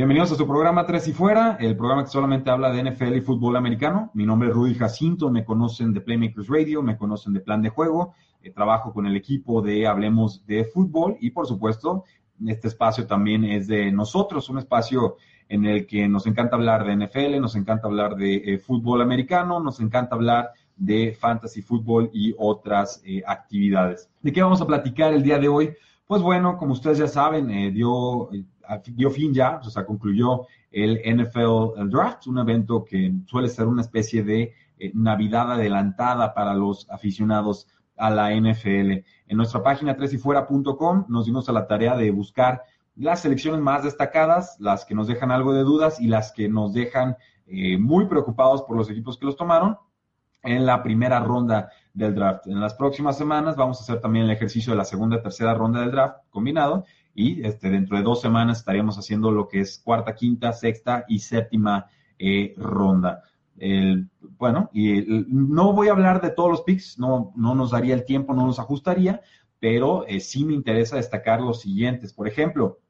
Bienvenidos a su programa Tres y Fuera, el programa que solamente habla de NFL y fútbol americano. Mi nombre es Rudy Jacinto, me conocen de Playmakers Radio, me conocen de Plan de Juego, eh, trabajo con el equipo de Hablemos de Fútbol y por supuesto este espacio también es de nosotros, un espacio en el que nos encanta hablar de NFL, nos encanta hablar de eh, fútbol americano, nos encanta hablar de fantasy fútbol y otras actividades. ¿De qué vamos a platicar el día de hoy? Pues bueno, como ustedes ya saben, dio dio fin ya, o sea, concluyó el NFL Draft, un evento que suele ser una especie de eh, Navidad adelantada para los aficionados a la NFL. En nuestra página tresyfuera.com nos dimos a la tarea de buscar las selecciones más destacadas, las que nos dejan algo de dudas y las que nos dejan eh, muy preocupados por los equipos que los tomaron en la primera ronda del draft. En las próximas semanas vamos a hacer también el ejercicio de la segunda y tercera ronda del draft combinado y este, dentro de dos semanas estaríamos haciendo lo que es cuarta, quinta, sexta y séptima eh, ronda. bueno, y no voy a hablar de todos los picks, no, no nos daría el tiempo, no nos ajustaría, pero eh, sí me interesa destacar los siguientes. Por ejemplo,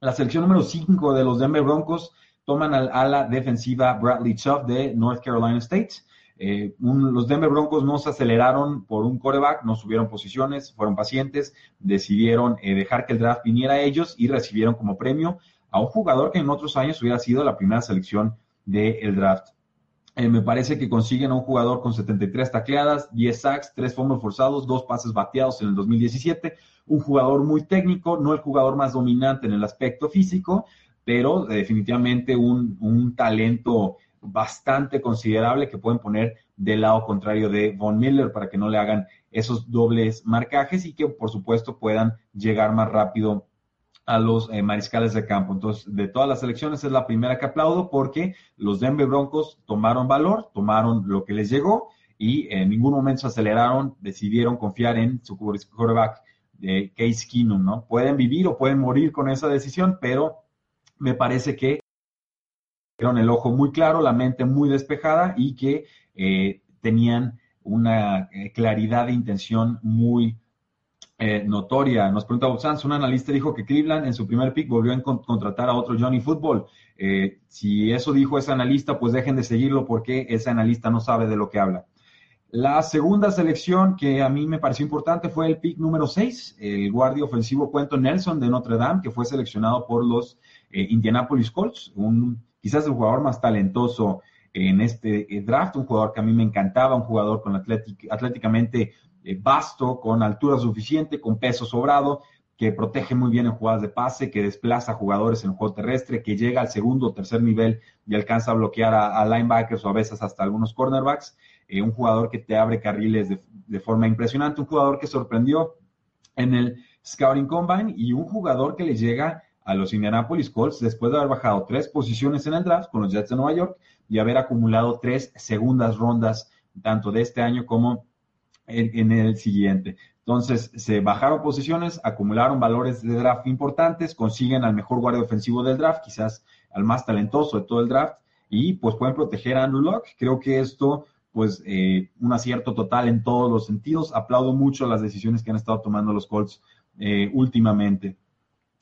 la selección número 5 de los Denver Broncos toman al ala defensiva Bradley Chubb de North Carolina State. Eh, los Denver Broncos no se aceleraron por un coreback, no subieron posiciones, fueron pacientes, decidieron eh, dejar que el draft viniera a ellos y recibieron como premio a un jugador que en otros años hubiera sido la primera selección del draft. Eh, me parece que consiguen a un jugador con 73 tacleadas, 10 sacks, 3 fumbles forzados, 2 pases bateados en el 2017. Un jugador muy técnico, no el jugador más dominante en el aspecto físico, pero definitivamente un, un talento bastante considerable que pueden poner del lado contrario de Von Miller para que no le hagan esos dobles marcajes y que por supuesto puedan llegar más rápido a los eh, mariscales de campo. Entonces, de todas las elecciones es la primera que aplaudo porque los Denver Broncos tomaron valor, tomaron lo que les llegó y en ningún momento se aceleraron, decidieron confiar en su quarterback de Case Keenum, ¿no? Pueden vivir o pueden morir con esa decisión, pero me parece que el ojo muy claro, la mente muy despejada y que eh, tenían una eh, claridad de intención muy eh, notoria. Nos pregunta Bob Sanz, un analista dijo que Cleveland en su primer pick volvió a contratar a otro Johnny Football. si eso dijo ese analista, pues dejen de seguirlo porque ese analista no sabe de lo que habla. La segunda selección que a mí me pareció importante fue el pick número 6, el guardia ofensivo Cuento Nelson de Notre Dame, que fue seleccionado por los Indianapolis Colts, un quizás el jugador más talentoso en este eh, draft, un jugador que a mí me encantaba, un jugador con atléticamente eh, vasto, con altura suficiente, con peso sobrado, que protege muy bien en jugadas de pase, que desplaza jugadores en el juego terrestre, que llega al segundo o tercer nivel y alcanza a bloquear a, linebackers o a veces hasta algunos cornerbacks. Eh, un jugador que te abre carriles de, de, forma impresionante, un jugador que sorprendió en el Scouting Combine y un jugador que le llega a los Indianapolis Colts después de haber bajado tres posiciones en el draft con los Jets de Nueva York y haber acumulado tres segundas rondas, tanto de este año como en, el siguiente. Entonces, se bajaron posiciones, acumularon valores de draft importantes, consiguen al mejor guardia ofensivo del draft, quizás al más talentoso de todo el draft, y pues pueden proteger a Andrew Locke. Creo que esto, pues, eh, un acierto total en todos los sentidos. Aplaudo mucho las decisiones que han estado tomando los Colts eh, últimamente.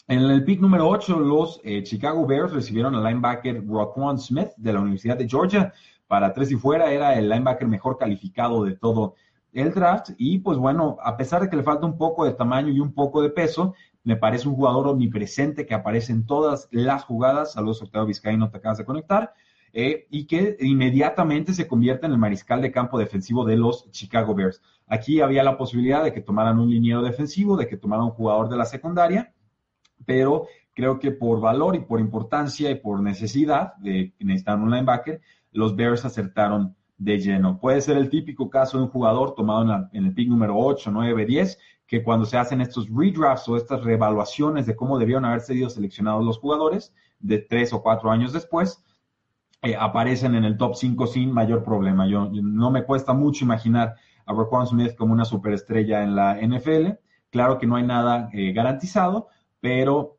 En el pick número 8, los eh, Chicago Bears recibieron al linebacker Roquan Smith de la Universidad de Georgia. Para tres y fuera, era el linebacker mejor calificado de todo el draft. Y pues bueno, a pesar de que le falta un poco de tamaño y un poco de peso, me parece un jugador omnipresente que aparece en todas las jugadas. Saludos, Octavio Vizcaíno, te acabas de conectar. Eh, y que inmediatamente se convierte en el mariscal de campo defensivo de los Chicago Bears. Aquí había la posibilidad de que tomaran un liniero defensivo, de que tomaran un jugador de la secundaria pero creo que por valor y por importancia y por necesidad de que necesitan un linebacker, los Bears acertaron de lleno. Puede ser el típico caso de un jugador tomado en, el pick número 8, 9, 10, que cuando se hacen estos redrafts o estas reevaluaciones de cómo debieron haber sido seleccionados los jugadores, de tres o cuatro años después, eh, aparecen en el top 5 sin mayor problema. Yo, no me cuesta mucho imaginar a Raquan Smith como una superestrella en la NFL. Claro que no hay nada eh, garantizado, pero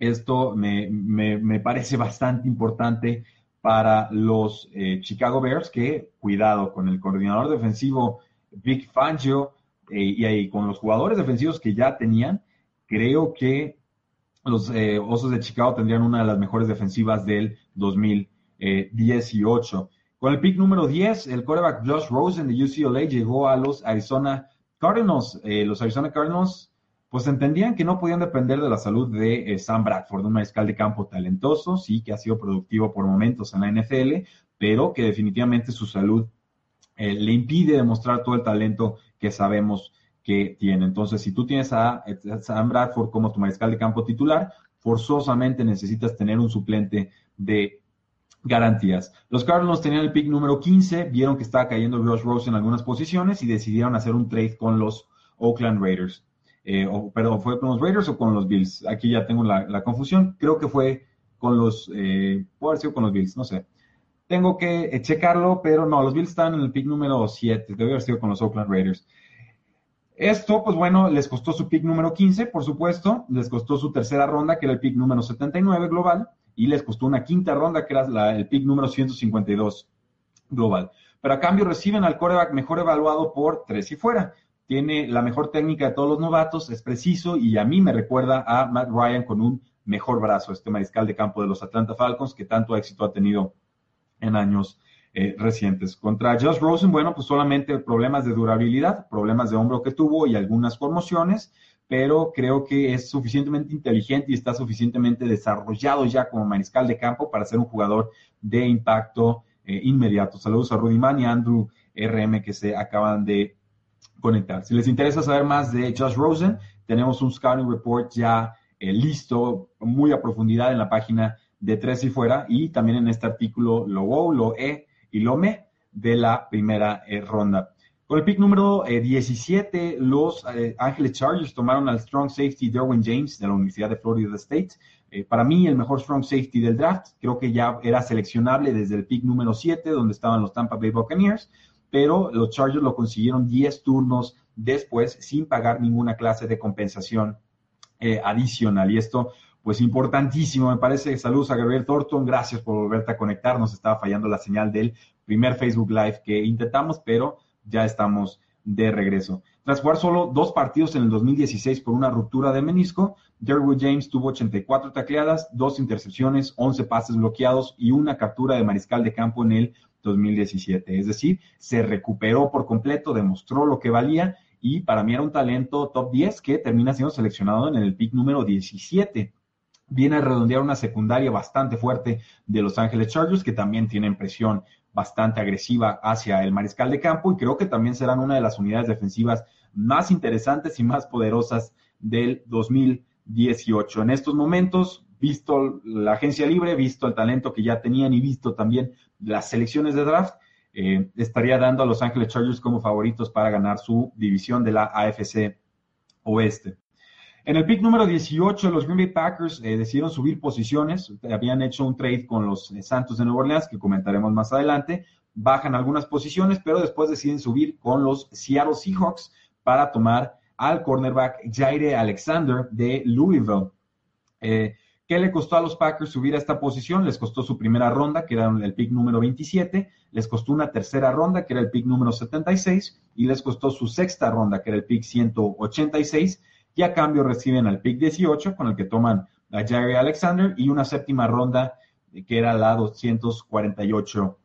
esto me, parece bastante importante para los eh, Chicago Bears, que cuidado con el coordinador defensivo Vic Fangio y, y, con los jugadores defensivos que ya tenían, creo que los Osos de Chicago tendrían una de las mejores defensivas del 2000. 18. Eh, Con el pick número 10, el quarterback Josh Rosen de UCLA llegó a los Arizona Cardinals. Eh, los Arizona Cardinals pues entendían que no podían depender de la salud de eh, Sam Bradford, un mariscal de campo talentoso, sí, que ha sido productivo por momentos en la NFL, pero que definitivamente su salud le impide demostrar todo el talento que sabemos que tiene. Entonces, si tú tienes a, Sam Bradford como tu mariscal de campo titular, forzosamente necesitas tener un suplente de garantías. Los Cardinals tenían el pick número 15, vieron que estaba cayendo Josh Rose en algunas posiciones y decidieron hacer un trade con los Oakland Raiders. Eh, perdón, ¿fue con los Raiders o con los Bills? Aquí ya tengo la, confusión. Creo que fue con los, eh, puede haber sido con los Bills, no sé. Tengo que eh, checarlo, pero no, los Bills están en el pick número 7, debe haber sido con los Oakland Raiders. Esto, pues bueno, les costó su pick número 15, por supuesto, les costó su tercera ronda, que era el pick número 79 global, y les costó una quinta ronda, que era el pick número 152 global. Pero a cambio reciben al coreback mejor evaluado por tres y fuera. Tiene la mejor técnica de todos los novatos, es preciso y a mí me recuerda a Matt Ryan con un mejor brazo, este mariscal de campo de los Atlanta Falcons que tanto éxito ha tenido en años eh, recientes. Contra Josh Rosen, bueno, pues solamente problemas de durabilidad, problemas de hombro que tuvo y algunas conmociones, pero creo que es suficientemente inteligente y está suficientemente desarrollado ya como mariscal de campo para ser un jugador de impacto eh, inmediato. Saludos a Rudy Mann y Andrew RM que se acaban de conectar. Si les interesa saber más de Josh Rosen, tenemos un scouting report ya eh, listo, muy a profundidad en la página de Tres y Fuera y también en este artículo lo O, lo E y lo ME de la primera eh, ronda. Con el pick número 17, eh, los eh, Ángeles Chargers tomaron al strong safety Derwin James de la Universidad de Florida State. Eh, para mí, el mejor strong safety del draft. Creo que ya era seleccionable desde el pick número 7, donde estaban los Tampa Bay Buccaneers, pero los Chargers lo consiguieron 10 turnos después sin pagar ninguna clase de compensación adicional. Y esto, pues importantísimo, me parece. Saludos a Gabriel Thornton, gracias por volverte a conectar. Nos estaba fallando la señal del primer Facebook Live que intentamos, pero ya estamos de regreso. Tras jugar solo dos partidos en el 2016 por una ruptura de menisco, Derwood James tuvo 84 tacleadas, dos intercepciones, 11 pases bloqueados y una captura de mariscal de campo en el 2017. Es decir, se recuperó por completo, demostró lo que valía y para mí era un talento top 10 que termina siendo seleccionado en el pick número 17. Viene a redondear una secundaria bastante fuerte de Los Ángeles Chargers que también tienen presión bastante agresiva hacia el mariscal de campo y creo que también serán una de las unidades defensivas más interesantes y más poderosas del 2018. En estos momentos, visto la agencia libre, visto el talento que ya tenían y visto también las selecciones de draft, eh, estaría dando a Los Ángeles Chargers como favoritos para ganar su división de la AFC Oeste. En el pick número 18, los Green Bay Packers eh, decidieron subir posiciones. Habían hecho un trade con los eh, Santos de Nueva Orleans, que comentaremos más adelante. Bajan algunas posiciones, pero después deciden subir con los Seattle Seahawks para tomar al cornerback Jaire Alexander de Louisville. Eh, ¿Qué le costó a los Packers subir a esta posición? Les costó su primera ronda, que era el pick número 27, les costó una tercera ronda, que era el pick número 76, y les costó su sexta ronda, que era el pick 186 y a cambio reciben al pick 18 con el que toman a Jerry Alexander y una séptima ronda que era la 248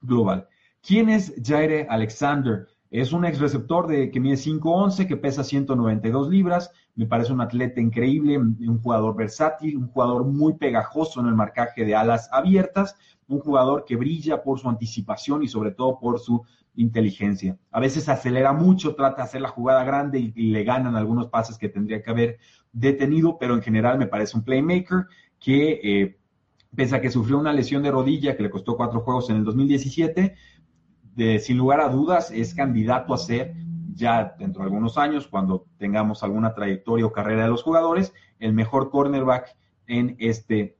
global. ¿Quién es Jaire Alexander? Es un ex receptor de, que mide 5'11, que pesa 192 libras. Me parece un atleta increíble, un jugador versátil, un jugador muy pegajoso en el marcaje de alas abiertas, un jugador que brilla por su anticipación y sobre todo por su inteligencia. A veces acelera mucho, trata de hacer la jugada grande y, le ganan algunos pases que tendría que haber detenido, pero en general me parece un playmaker que, eh, pese a que sufrió una lesión de rodilla que le costó cuatro juegos en el 2017, sin lugar a dudas es candidato a ser ya dentro de algunos años, cuando tengamos alguna trayectoria o carrera de los jugadores, el mejor cornerback en este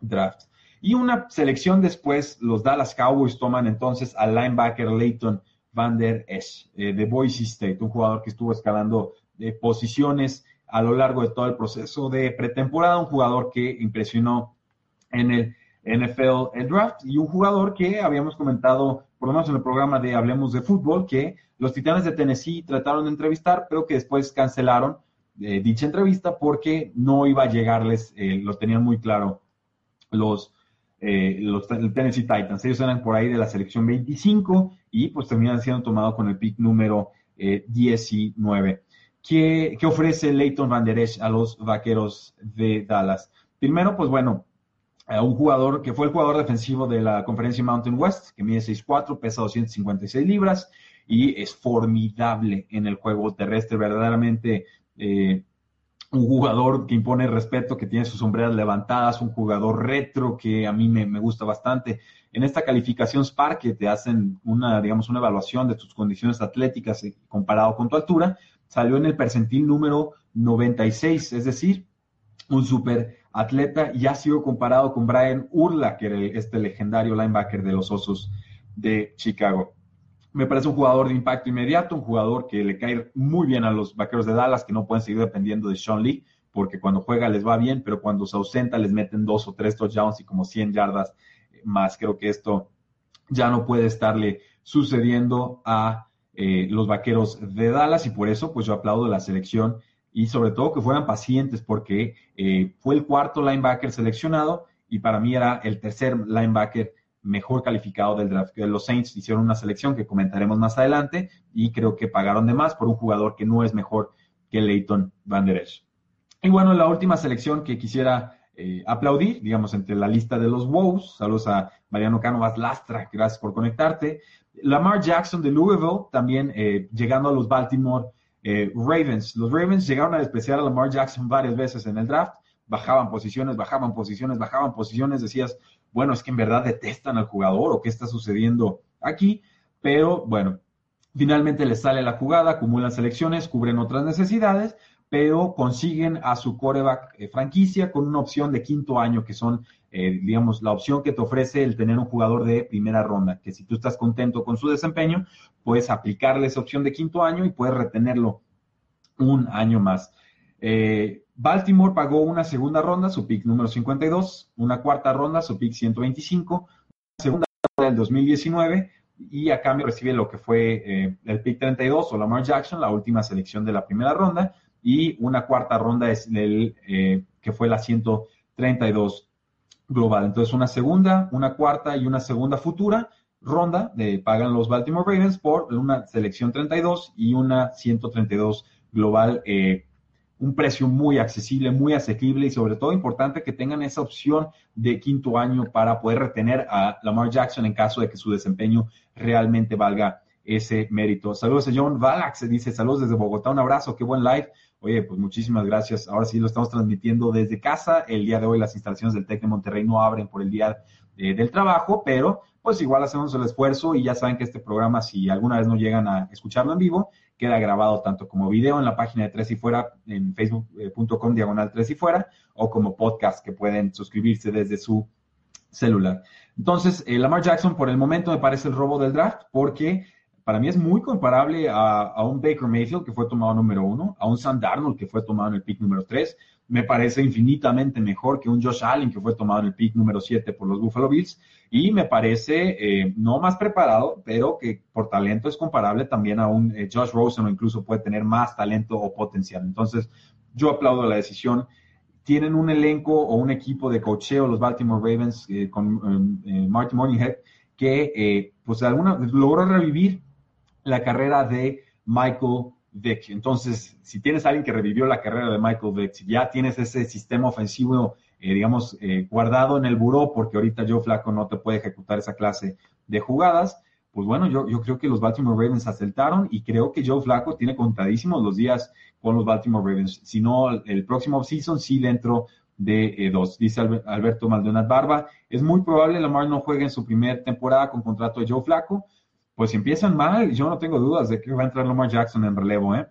draft. Y una selección después, los Dallas Cowboys toman entonces al linebacker Leighton Van Der Esch eh, de Boise State, un jugador que estuvo escalando de posiciones a lo largo de todo el proceso de pretemporada, un jugador que impresionó en el NFL el draft y un jugador que habíamos comentado, por lo menos en el programa de Hablemos de Fútbol, que los Titanes de Tennessee trataron de entrevistar, pero que después cancelaron eh, dicha entrevista porque no iba a llegarles, eh, lo tenían muy claro los, eh, los Tennessee Titans. Ellos eran por ahí de la selección 25 y pues terminan siendo tomados con el pick número 19. ¿Qué, ¿Qué, ofrece Leighton Van Der Esch a los vaqueros de Dallas? Primero, pues bueno, un jugador que fue el jugador defensivo de la conferencia Mountain West, que mide 6'4, pesa 256 libras y es formidable en el juego terrestre, verdaderamente eh, un jugador que impone respeto, que tiene sus sombreras levantadas, un jugador retro que a mí me, me, gusta bastante. En esta calificación Spark, que te hacen una, digamos, una evaluación de tus condiciones atléticas eh, comparado con tu altura, salió en el percentil número 96, es decir, un super atleta y ha sido comparado con Brian Urla, que era este legendario linebacker de los Osos de Chicago. Me parece un jugador de impacto inmediato, un jugador que le cae muy bien a los vaqueros de Dallas, que no pueden seguir dependiendo de Sean Lee, porque cuando juega les va bien, pero cuando se ausenta les meten dos o tres touchdowns y como 100 yardas más. Creo que esto ya no puede estarle sucediendo a eh, los vaqueros de Dallas y por eso pues yo aplaudo la selección y sobre todo que fueran pacientes porque eh, fue el cuarto linebacker seleccionado y para mí era el tercer linebacker mejor calificado del draft. Los Saints hicieron una selección que comentaremos más adelante y creo que pagaron de más por un jugador que no es mejor que Leighton Van Der Esch. Y bueno, la última selección que quisiera eh, aplaudir, digamos, entre la lista de los Wows, saludos a Mariano Cánovas Lastra, gracias por conectarte. Lamar Jackson de Louisville, también eh, llegando a los Baltimore eh, Ravens. Los Ravens llegaron a despreciar a Lamar Jackson varias veces en el draft, bajaban posiciones, bajaban posiciones, bajaban posiciones, decías, bueno, es que en verdad detestan al jugador o qué está sucediendo aquí, pero bueno, finalmente les sale la jugada, acumulan selecciones, cubren otras necesidades, pero consiguen a su coreback eh, franquicia con una opción de quinto año, que son, eh, digamos, la opción que te ofrece el tener un jugador de primera ronda, que si tú estás contento con su desempeño, puedes aplicarle esa opción de quinto año y puedes retenerlo un año más. Eh, Baltimore pagó una segunda ronda, su pick número 52, una cuarta ronda, su pick 125, una segunda ronda del 2019 y a cambio recibe lo que fue eh, el pick 32 o Lamar Jackson, la última selección de la primera ronda, y una cuarta ronda es el, eh, que fue la 132 global. Entonces, una segunda, una cuarta y una segunda futura ronda de, pagan los Baltimore Ravens por una selección 32 y una 132 global, eh, un precio muy accesible, muy asequible y sobre todo importante que tengan esa opción de quinto año para poder retener a Lamar Jackson en caso de que su desempeño realmente valga ese mérito. Saludos a John Valax, dice saludos desde Bogotá, un abrazo, qué buen live. Oye, pues muchísimas gracias. Ahora sí lo estamos transmitiendo desde casa. El día de hoy las instalaciones del TEC de Monterrey no abren por el día eh, del trabajo, pero pues igual hacemos el esfuerzo y ya saben que este programa, si alguna vez no llegan a escucharlo en vivo, queda grabado tanto como video en la página de Tres y Fuera, en facebook.com diagonal Tres y Fuera, o como podcast que pueden suscribirse desde su celular. Entonces, eh, Lamar Jackson por el momento me parece el robo del draft porque para mí es muy comparable a, un Baker Mayfield que fue tomado número uno, a un Sam Darnold que fue tomado en el pick número tres, me parece infinitamente mejor que un Josh Allen que fue tomado en el pick número 7 por los Buffalo Bills y me parece eh, no más preparado, pero que por talento es comparable también a un eh, Josh Rosen o incluso puede tener más talento o potencial. Entonces, yo aplaudo la decisión. Tienen un elenco o un equipo de cocheo, los Baltimore Ravens, eh, con Martin Morninghead, que pues de alguna logró revivir la carrera de Michael Vick. Entonces, si tienes a alguien que revivió la carrera de Michael Vick, si ya tienes ese sistema ofensivo, eh, digamos, eh, guardado en el buró, porque ahorita Joe Flaco no te puede ejecutar esa clase de jugadas, pues bueno, yo, yo creo que los Baltimore Ravens acertaron y creo que Joe Flaco tiene contadísimos los días con los Baltimore Ravens. Si no, el próximo season sí dentro de eh, dos. Dice Alberto Maldonado Barba, es muy probable Lamar no juegue en su primera temporada con contrato de Joe Flaco pues si empiezan mal, yo no tengo dudas de que va a entrar Lamar Jackson en relevo, ¿eh?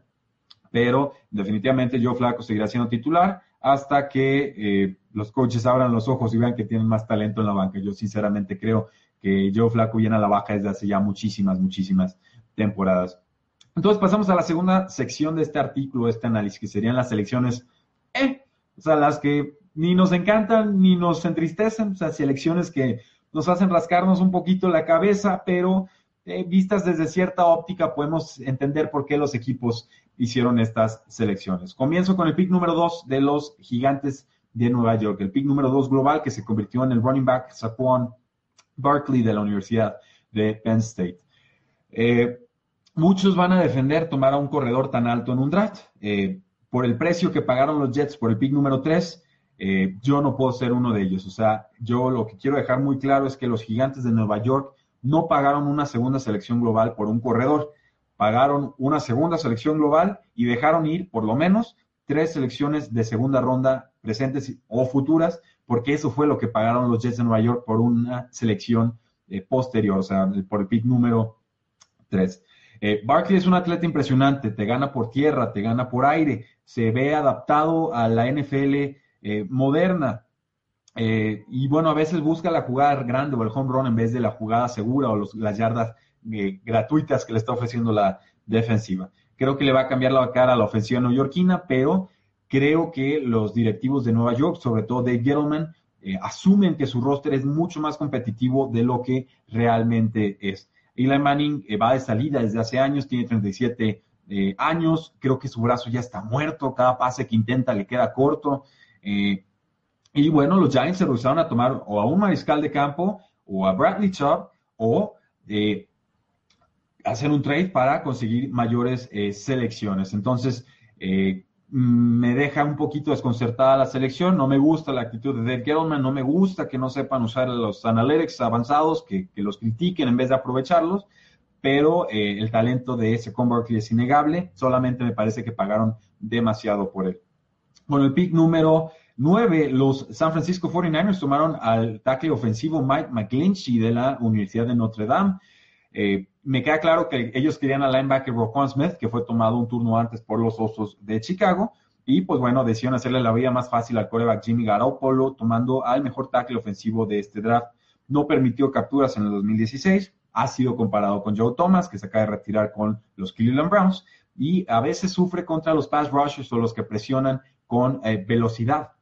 Pero definitivamente Joe Flaco seguirá siendo titular hasta que eh, los coaches abran los ojos y vean que tienen más talento en la banca. Yo sinceramente creo que Joe Flaco viene a la baja desde hace ya muchísimas, muchísimas temporadas. Entonces pasamos a la segunda sección de este artículo, este análisis, que serían las selecciones, eh, o sea, las que ni nos encantan ni nos entristecen, o sea, selecciones que nos hacen rascarnos un poquito la cabeza, pero eh, vistas desde cierta óptica podemos entender por qué los equipos hicieron estas selecciones. Comienzo con el pick número dos de los gigantes de Nueva York, el pick número dos global que se convirtió en el running back Saquon Barkley de la Universidad de Penn State. Eh, muchos van a defender tomar a un corredor tan alto en un draft. Eh, por el precio que pagaron los Jets por el pick número 3, eh, yo no puedo ser uno de ellos. O sea, yo lo que quiero dejar muy claro es que los gigantes de Nueva York no pagaron una segunda selección global por un corredor. Pagaron una segunda selección global y dejaron ir por lo menos tres selecciones de segunda ronda presentes o futuras, porque eso fue lo que pagaron los Jets de Nueva York por una selección eh, posterior, o sea, por el pick número 3. Eh, Barkley es un atleta impresionante, te gana por tierra, te gana por aire, se ve adaptado a la NFL eh, moderna. Eh, y bueno, a veces busca la jugada grande o el home run en vez de la jugada segura o las yardas gratuitas que le está ofreciendo la defensiva. Creo que le va a cambiar la cara a la ofensiva neoyorquina, pero creo que los directivos de Nueva York, sobre todo Dave Gettleman, asumen que su roster es mucho más competitivo de lo que realmente es. Eli Manning eh, va de salida desde hace años, tiene 37 eh, años, creo que su brazo ya está muerto, cada pase que intenta le queda corto. Eh, y bueno, los Giants se rehusaron a tomar o a un mariscal de campo o a Bradley Chubb o hacer un trade para conseguir mayores selecciones. Entonces, me deja un poquito desconcertada la selección. No me gusta la actitud de Dave Gettleman, no me gusta que no sepan usar los analytics avanzados, que, los critiquen en vez de aprovecharlos, pero eh, el talento de ese Barkley es innegable. Solamente me parece que pagaron demasiado por él. Bueno, el pick número 9, los San Francisco 49ers tomaron al tackle ofensivo Mike McGlinchey de la Universidad de Notre Dame. Eh, me queda claro que ellos querían al linebacker Roquan Smith, que fue tomado un turno antes por los Osos de Chicago. Y pues bueno, decidieron hacerle la vida más fácil al coreback Jimmy Garoppolo, tomando al mejor tackle ofensivo de este draft. No permitió capturas en el 2016. Ha sido comparado con Joe Thomas, que se acaba de retirar con los Cleveland Browns. Y a veces sufre contra los pass rushers o los que presionan con eh, velocidad.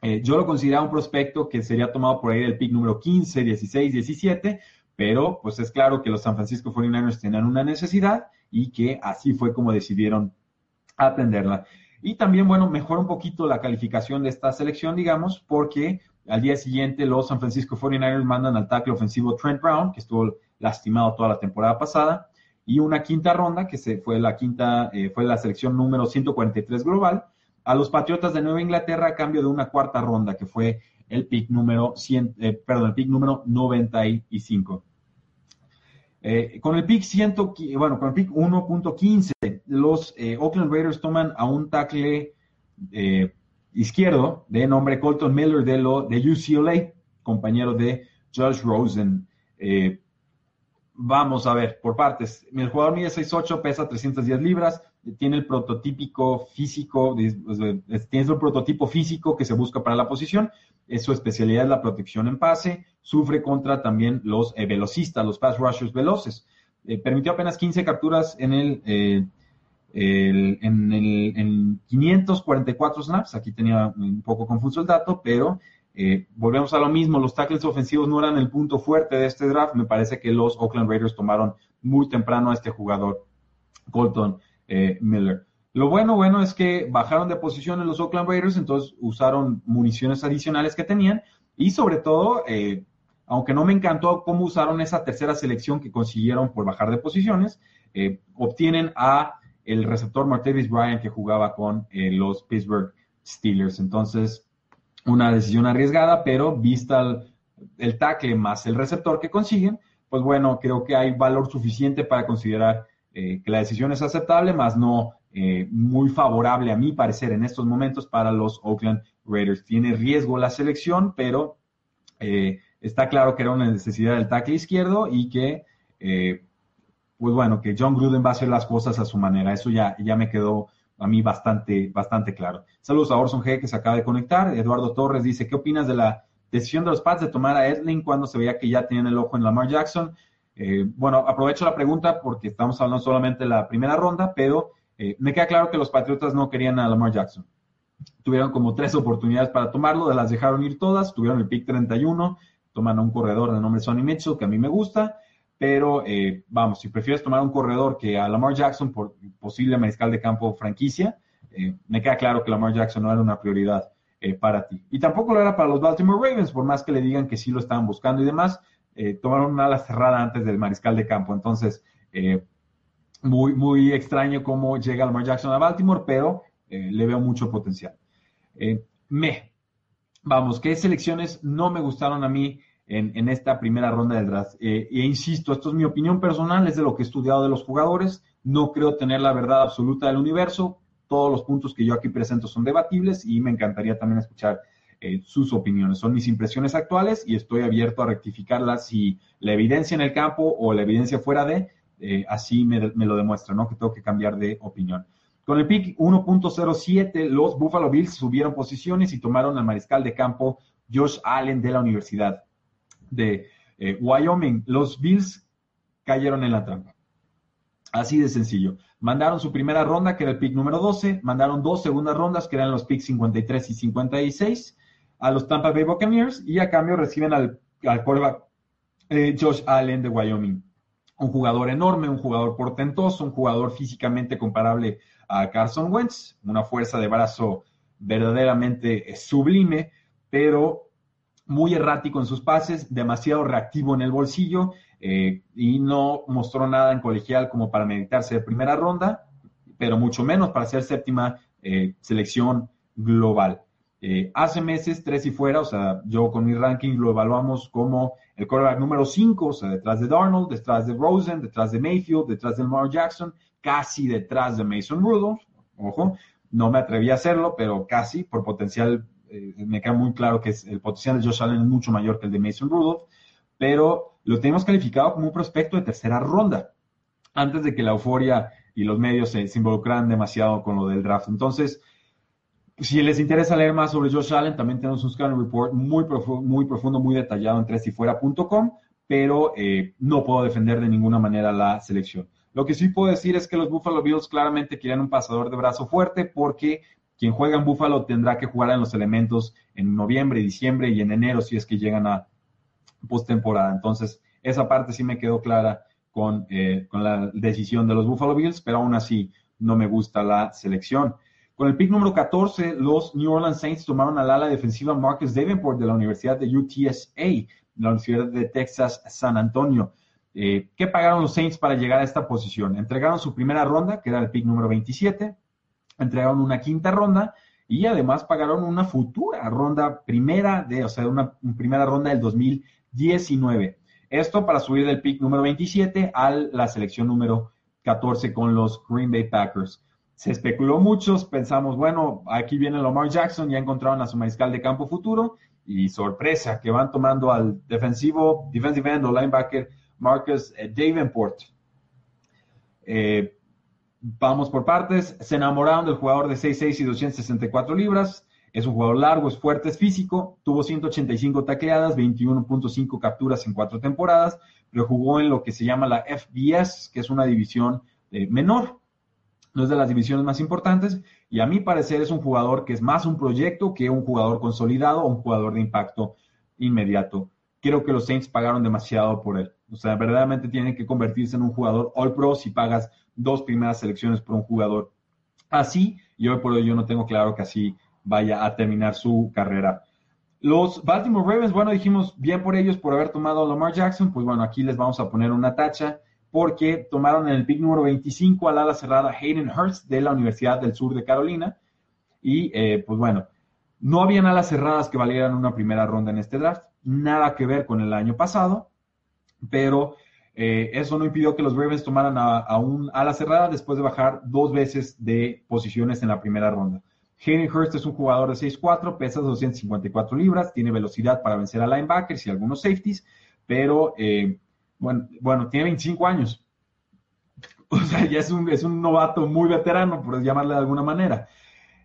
Eh, yo lo consideraba un prospecto que sería tomado por ahí del pick número 15, 16, 17, pero pues es claro que los San Francisco 49ers tenían una necesidad y que así fue como decidieron atenderla. Y también, bueno, mejora un poquito la calificación de esta selección, digamos, porque al día siguiente los San Francisco 49ers mandan al tackle ofensivo Trent Brown, que estuvo lastimado toda la temporada pasada, y una quinta ronda, que se fue la quinta, eh, fue la selección número 143 global, a los Patriotas de Nueva Inglaterra a cambio de una cuarta ronda, que fue el pick número 100, eh, perdón, el pick número 95. Eh, con el pick 100, bueno, con el pick 1.15, los eh, Oakland Raiders toman a un tackle izquierdo de nombre Colton Miller de, lo, de UCLA, compañero de Josh Rosen. vamos a ver, por partes. El jugador mide 6'8, pesa 310 libras, tiene el prototípico físico, tiene el prototipo físico que se busca para la posición, es su especialidad es la protección en pase, sufre contra también los eh, velocistas, los pass rushers veloces. Eh, permitió apenas 15 capturas en el, eh, en, el, en 544 snaps, aquí tenía un poco confuso el dato, pero volvemos a lo mismo, los tackles ofensivos no eran el punto fuerte de este draft, me parece que los Oakland Raiders tomaron muy temprano a este jugador, Colton Miller. Lo bueno, bueno es que bajaron de posición en los Oakland Raiders, entonces usaron municiones adicionales que tenían y sobre todo, eh, aunque no me encantó cómo usaron esa tercera selección que consiguieron por bajar de posiciones, eh, obtienen a el receptor Martavis Bryant que jugaba con eh, los Pittsburgh Steelers. Entonces, una decisión arriesgada, pero vista el, el tackle más el receptor que consiguen, pues bueno, creo que hay valor suficiente para considerar que la decisión es aceptable, más no eh, muy favorable a mi parecer en estos momentos para los Oakland Raiders. Tiene riesgo la selección, pero eh, está claro que era una necesidad del tackle izquierdo y que eh, pues bueno, que John Gruden va a hacer las cosas a su manera. Eso ya, ya me quedó a mí bastante, bastante claro. Saludos a Orson G, que se acaba de conectar. Eduardo Torres dice, ¿qué opinas de la decisión de los Pats de tomar a Edling cuando se veía que ya tenían el ojo en Lamar Jackson? Eh, bueno, aprovecho la pregunta porque estamos hablando solamente de la primera ronda, pero eh, me queda claro que los Patriotas no querían a Lamar Jackson. Tuvieron como tres oportunidades para tomarlo, las dejaron ir todas, tuvieron el pick 31, toman a un corredor de nombre Sonny Mitchell, que a mí me gusta, pero eh, vamos, si prefieres tomar un corredor que a Lamar Jackson por posible mariscal de campo franquicia, me queda claro que Lamar Jackson no era una prioridad para ti. Y tampoco lo era para los Baltimore Ravens, por más que le digan que sí lo estaban buscando y demás, eh, tomaron una ala cerrada antes del mariscal de campo. Entonces, eh, muy, muy extraño cómo llega Lamar Jackson a Baltimore, pero eh, le veo mucho potencial. me, vamos, ¿qué selecciones no me gustaron a mí en, esta primera ronda del draft? e insisto, esto es mi opinión personal, es de lo que he estudiado de los jugadores. No creo tener la verdad absoluta del universo. Todos los puntos que yo aquí presento son debatibles y me encantaría también escuchar eh, sus opiniones. Son mis impresiones actuales y estoy abierto a rectificarlas si la evidencia en el campo o la evidencia fuera de, eh, así me, lo demuestra, ¿no? Que tengo que cambiar de opinión. Con el pick 1.07, los Buffalo Bills subieron posiciones y tomaron al mariscal de campo Josh Allen de la Universidad de eh, Wyoming. Los Bills cayeron en la trampa. Así de sencillo. Mandaron su primera ronda, que era el pick número 12, mandaron dos segundas rondas, que eran los picks 53 y 56, a los Tampa Bay Buccaneers y a cambio reciben al, al quarterback eh, Josh Allen de Wyoming. Un jugador enorme, un jugador portentoso, un jugador físicamente comparable a Carson Wentz, una fuerza de brazo verdaderamente sublime, pero muy errático en sus pases, demasiado reactivo en el bolsillo eh, y no mostró nada en colegial como para meditarse de primera ronda, pero mucho menos para ser séptima eh, selección global. Eh, hace meses, tres y fuera, o sea, yo con mi ranking lo evaluamos como el quarterback número cinco, o sea, detrás de Darnold, detrás de Rosen, detrás de Mayfield, detrás de Lamar Jackson, casi detrás de Mason Rudolph. Ojo, no me atreví a hacerlo, pero casi, por potencial, eh, me queda muy claro que el potencial de Josh Allen es mucho mayor que el de Mason Rudolph, pero lo tenemos calificado como un prospecto de tercera ronda, antes de que la euforia y los medios se, se involucraran demasiado con lo del draft. Entonces, si les interesa leer más sobre Josh Allen, también tenemos un scan report muy, muy profundo, muy detallado en tresifuera.com, pero eh, no puedo defender de ninguna manera la selección. Lo que sí puedo decir es que los Buffalo Bills claramente quieren un pasador de brazo fuerte porque quien juega en Buffalo tendrá que jugar en los elementos en noviembre, diciembre y en enero si es que llegan a postemporada. Entonces, esa parte sí me quedó clara con, eh, con la decisión de los Buffalo Bills, pero aún así no me gusta la selección. Con el pick número 14, los New Orleans Saints tomaron al ala defensiva Marcus Davenport de la Universidad de UTSA, la Universidad de Texas San Antonio. Eh, ¿Qué pagaron los Saints para llegar a esta posición? Entregaron su primera ronda, que era el pick número 27, entregaron una quinta ronda y además pagaron una futura ronda primera de, o sea, una, una primera ronda del 2019. Esto para subir del pick número 27 a la selección número 14 con los Green Bay Packers se especuló muchos, pensamos, bueno, aquí viene Lamar Jackson, ya encontraron a su mariscal de campo futuro y sorpresa, que van tomando al defensivo, defensive end o linebacker Marcus eh, Davenport. Eh, vamos por partes, se enamoraron del jugador de 6'6 y 264 libras, es un jugador largo, es fuerte, es físico, tuvo 185 tacleadas, 21.5 capturas en cuatro temporadas, pero jugó en lo que se llama la FBS, que es una división eh, menor no es de las divisiones más importantes y a mi parecer es un jugador que es más un proyecto que un jugador consolidado o un jugador de impacto inmediato. Creo que los Saints pagaron demasiado por él. O sea, verdaderamente tienen que convertirse en un jugador All Pro si pagas dos primeras selecciones por un jugador así. Y hoy por hoy yo no tengo claro que así vaya a terminar su carrera. Los Baltimore Ravens, bueno, dijimos bien por ellos por haber tomado a Lamar Jackson. Pues bueno, aquí les vamos a poner una tacha porque tomaron en el pick número 25 al ala cerrada Hayden Hurst de la Universidad del Sur de Carolina. Y eh, pues bueno, no habían alas cerradas que valieran una primera ronda en este draft, nada que ver con el año pasado, pero eh, eso no impidió que los Ravens tomaran a, un ala cerrada después de bajar dos veces de posiciones en la primera ronda. Hayden Hurst es un jugador de 6'4, pesa 254 libras, tiene velocidad para vencer a linebackers y algunos safeties, pero eh, bueno, bueno, tiene 25 años. O sea, ya es un, es un novato muy veterano, por llamarle de alguna manera.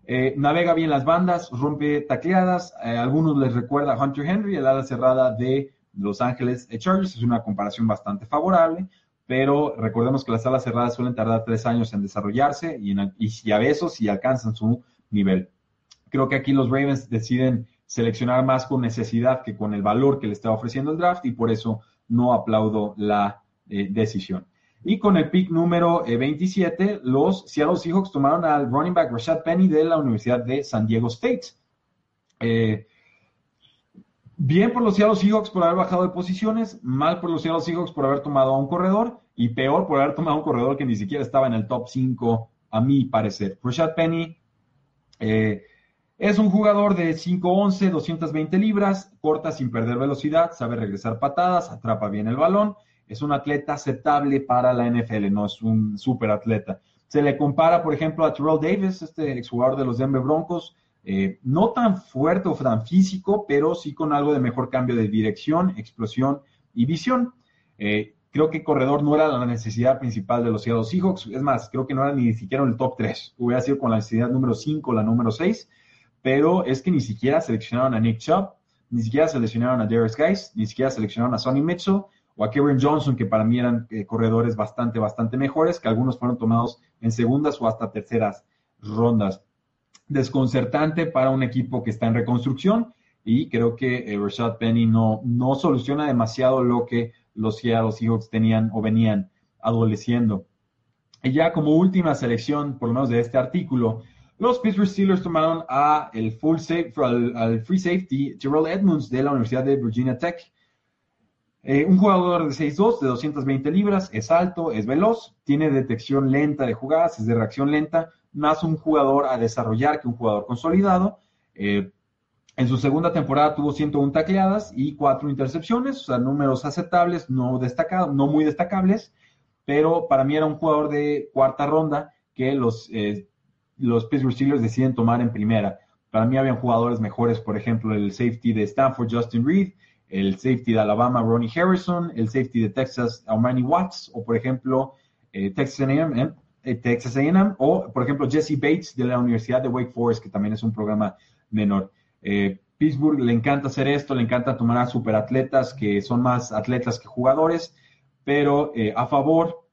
Eh, navega bien las bandas, rompe tacleadas. Eh, algunos les recuerda a Hunter Henry, el ala cerrada de Los Ángeles Chargers. Es una comparación bastante favorable, pero recordemos que las alas cerradas suelen tardar tres años en desarrollarse y, a veces si alcanzan su nivel. Creo que aquí los Ravens deciden seleccionar más con necesidad que con el valor que le está ofreciendo el draft y por eso no aplaudo la eh, decisión. Y con el pick número 27, eh, los Seattle Seahawks tomaron al running back Rashad Penny de la Universidad de San Diego State. Eh, bien por los Seattle Seahawks por haber bajado de posiciones, mal por los Seattle Seahawks por haber tomado a un corredor y peor por haber tomado a un corredor que ni siquiera estaba en el top 5, a mi parecer. Rashad Penny es un jugador de 5'11, 220 libras, corta sin perder velocidad, sabe regresar patadas, atrapa bien el balón es un atleta aceptable para la NFL, no es un super atleta. Se le compara, por ejemplo, a Terrell Davis, este exjugador de los Denver Broncos, eh, no tan fuerte o tan físico, pero sí con algo de mejor cambio de dirección, explosión y visión. Eh, creo que corredor no era la necesidad principal de los Seattle Seahawks. Es más, creo que no era ni siquiera el top 3. Hubiera sido con la necesidad número 5, la número 6. Pero es que ni siquiera seleccionaron a Nick Chubb, ni siquiera seleccionaron a Darius Guys, ni siquiera seleccionaron a Sonny Mitchell, o a Kevin Johnson, que para mí eran eh, corredores bastante, bastante mejores, que algunos fueron tomados en segundas o hasta terceras rondas. Desconcertante para un equipo que está en reconstrucción y creo que eh, Rashad Penny no, no soluciona demasiado lo que los Seattle Seahawks tenían o venían adoleciendo. Y ya como última selección, por lo menos de este artículo, los Pittsburgh Steelers tomaron a el full al, free safety Terrell Edmonds de la Universidad de Virginia Tech. Eh, un jugador de 6'2, de 220 libras, es alto, es veloz, tiene detección lenta de jugadas, es de reacción lenta, más un jugador a desarrollar que un jugador consolidado. Eh, en su segunda temporada tuvo 101 tacleadas y 4 intercepciones, o sea, números aceptables, no destacados, no muy destacables, pero para mí era un jugador de cuarta ronda que los, eh, los Pittsburgh Steelers deciden tomar en primera. Para mí habían jugadores mejores, por ejemplo, el safety de Stanford, Justin Reed, el safety de Alabama, Ronnie Harrison, el safety de Texas, Armani Watts, o por ejemplo, eh, Texas A&M, eh, Texas A&M, o por ejemplo, Jesse Bates de la Universidad de Wake Forest, que también es un programa menor. Eh, Pittsburgh le encanta hacer esto, le encanta tomar a superatletas que son más atletas que jugadores, pero a favor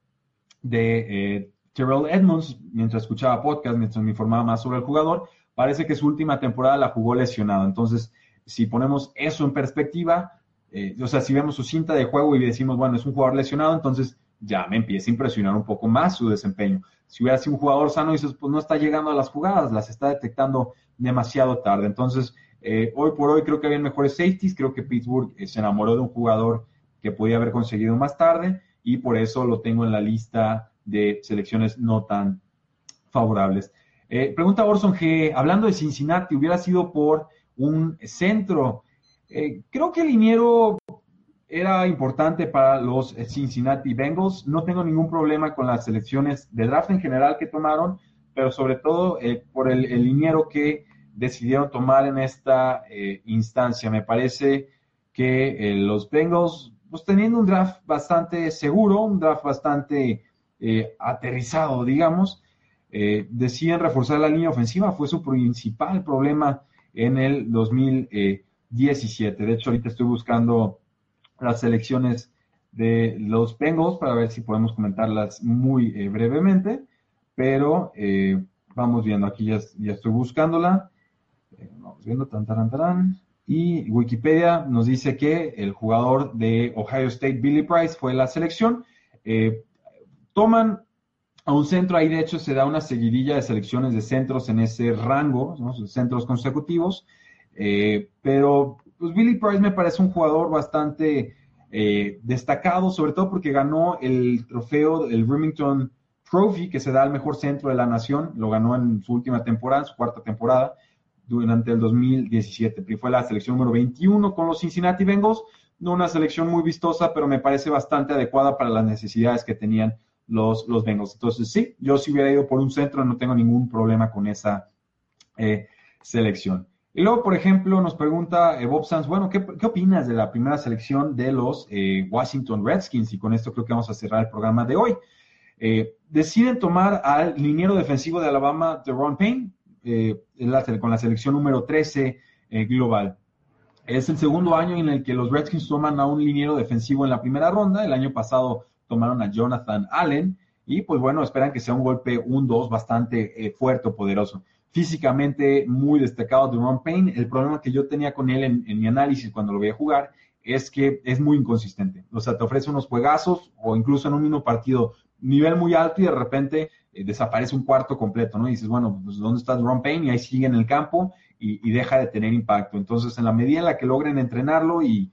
de Terrell Edmonds, mientras escuchaba podcast, mientras me informaba más sobre el jugador, parece que su última temporada la jugó lesionado. Entonces, si ponemos eso en perspectiva, eh, o sea, si vemos su cinta de juego y decimos, bueno, es un jugador lesionado, entonces ya me empieza a impresionar un poco más su desempeño. Si hubiera sido un jugador sano, dices, pues no está llegando a las jugadas, las está detectando demasiado tarde. Entonces, eh, hoy por hoy creo que había mejores safeties, creo que Pittsburgh eh, se enamoró de un jugador que podía haber conseguido más tarde y por eso lo tengo en la lista de selecciones no tan favorables. pregunta Orson G, hablando de Cincinnati, hubiera sido por un centro. Eh, creo que el liniero era importante para los Cincinnati Bengals. No tengo ningún problema con las selecciones de draft en general que tomaron, pero sobre todo eh, por el, liniero que decidieron tomar en esta eh, instancia. Me parece que los Bengals, pues teniendo un draft bastante seguro, un draft bastante aterrizado, digamos, deciden reforzar la línea ofensiva. Fue su principal problema en el 2017. De hecho, ahorita estoy buscando las selecciones de los Bengals para ver si podemos comentarlas muy eh, brevemente, pero eh, vamos viendo, aquí ya, estoy buscándola, eh, vamos viendo, tan, tan, tan, y Wikipedia nos dice que el jugador de Ohio State, Billy Price, fue la selección. Toman a un centro, ahí de hecho se da una seguidilla de selecciones de centros en ese rango, centros consecutivos, eh, pero pues Billy Price me parece un jugador bastante eh, destacado, sobre todo porque ganó el trofeo, el Remington Trophy, que se da al mejor centro de la nación, lo ganó en su última temporada, su cuarta temporada, durante el 2017. Fue la selección número 21 con los Cincinnati Bengals, no una selección muy vistosa, pero me parece bastante adecuada para las necesidades que tenían los, los Bengals. Entonces, sí, yo si hubiera ido por un centro, no tengo ningún problema con esa eh, selección. Y luego, por ejemplo, nos pregunta eh, Bob Sanz, bueno, ¿qué, opinas de la primera selección de los eh, Washington Redskins? Y con esto creo que vamos a cerrar el programa de hoy. Deciden tomar al liniero defensivo de Alabama, Ron Payne, con la selección número 13 eh, global. Es el segundo año en el que los Redskins toman a un liniero defensivo en la primera ronda. El año pasado tomaron a Jonathan Allen y pues bueno, esperan que sea un golpe un 2 bastante eh, fuerte o poderoso. Físicamente muy destacado de Ron Payne. El problema que yo tenía con él en, mi análisis cuando lo veía jugar es que es muy inconsistente. O sea, te ofrece unos juegazos o incluso en un mismo partido nivel muy alto y de repente eh, desaparece un cuarto completo, ¿no? Y dices, bueno, pues ¿dónde está Ron Payne? Y ahí sigue en el campo y, deja de tener impacto. Entonces, en la medida en la que logren entrenarlo y,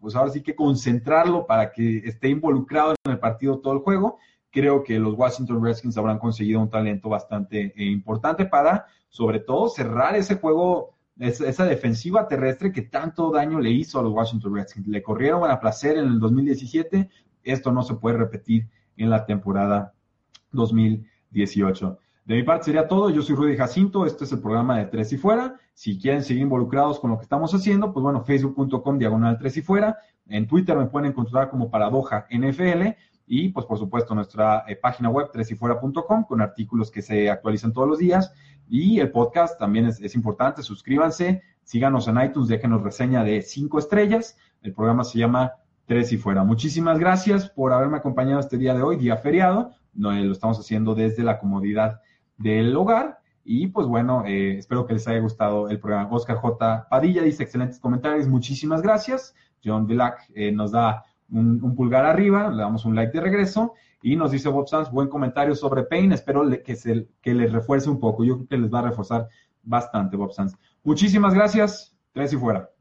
pues ahora sí que concentrarlo para que esté involucrado en el partido todo el juego, creo que los Washington Redskins habrán conseguido un talento bastante eh, importante para, sobre todo, cerrar ese juego, esa, defensiva terrestre que tanto daño le hizo a los Washington Redskins. Le corrieron a placer en el 2017, esto no se puede repetir en la temporada 2018. De mi parte sería todo. Yo soy Rudy Jacinto. Este es el programa de Tres y Fuera. Si quieren seguir involucrados con lo que estamos haciendo, pues bueno, facebook.com diagonal Tres y Fuera. En Twitter me pueden encontrar como Paradoja NFL. Y pues por supuesto nuestra eh, página web tresyfuera.com con artículos que se actualizan todos los días. Y el podcast también es, importante. Suscríbanse, síganos en iTunes, déjenos reseña de cinco estrellas. El programa se llama Tres y Fuera. Muchísimas gracias por haberme acompañado este día de hoy, día feriado. No, eh, lo estamos haciendo desde la comodidad del hogar. Y pues bueno, eh, espero que les haya gustado el programa. Oscar J. Padilla dice excelentes comentarios, muchísimas gracias. John Villac eh, nos da un, pulgar arriba, le damos un like de regreso. Y nos dice Bob Sanz, buen comentario sobre Pain, espero que, se, que les refuerce un poco. Yo creo que les va a reforzar bastante, Bob Sanz. Muchísimas gracias, tres y fuera.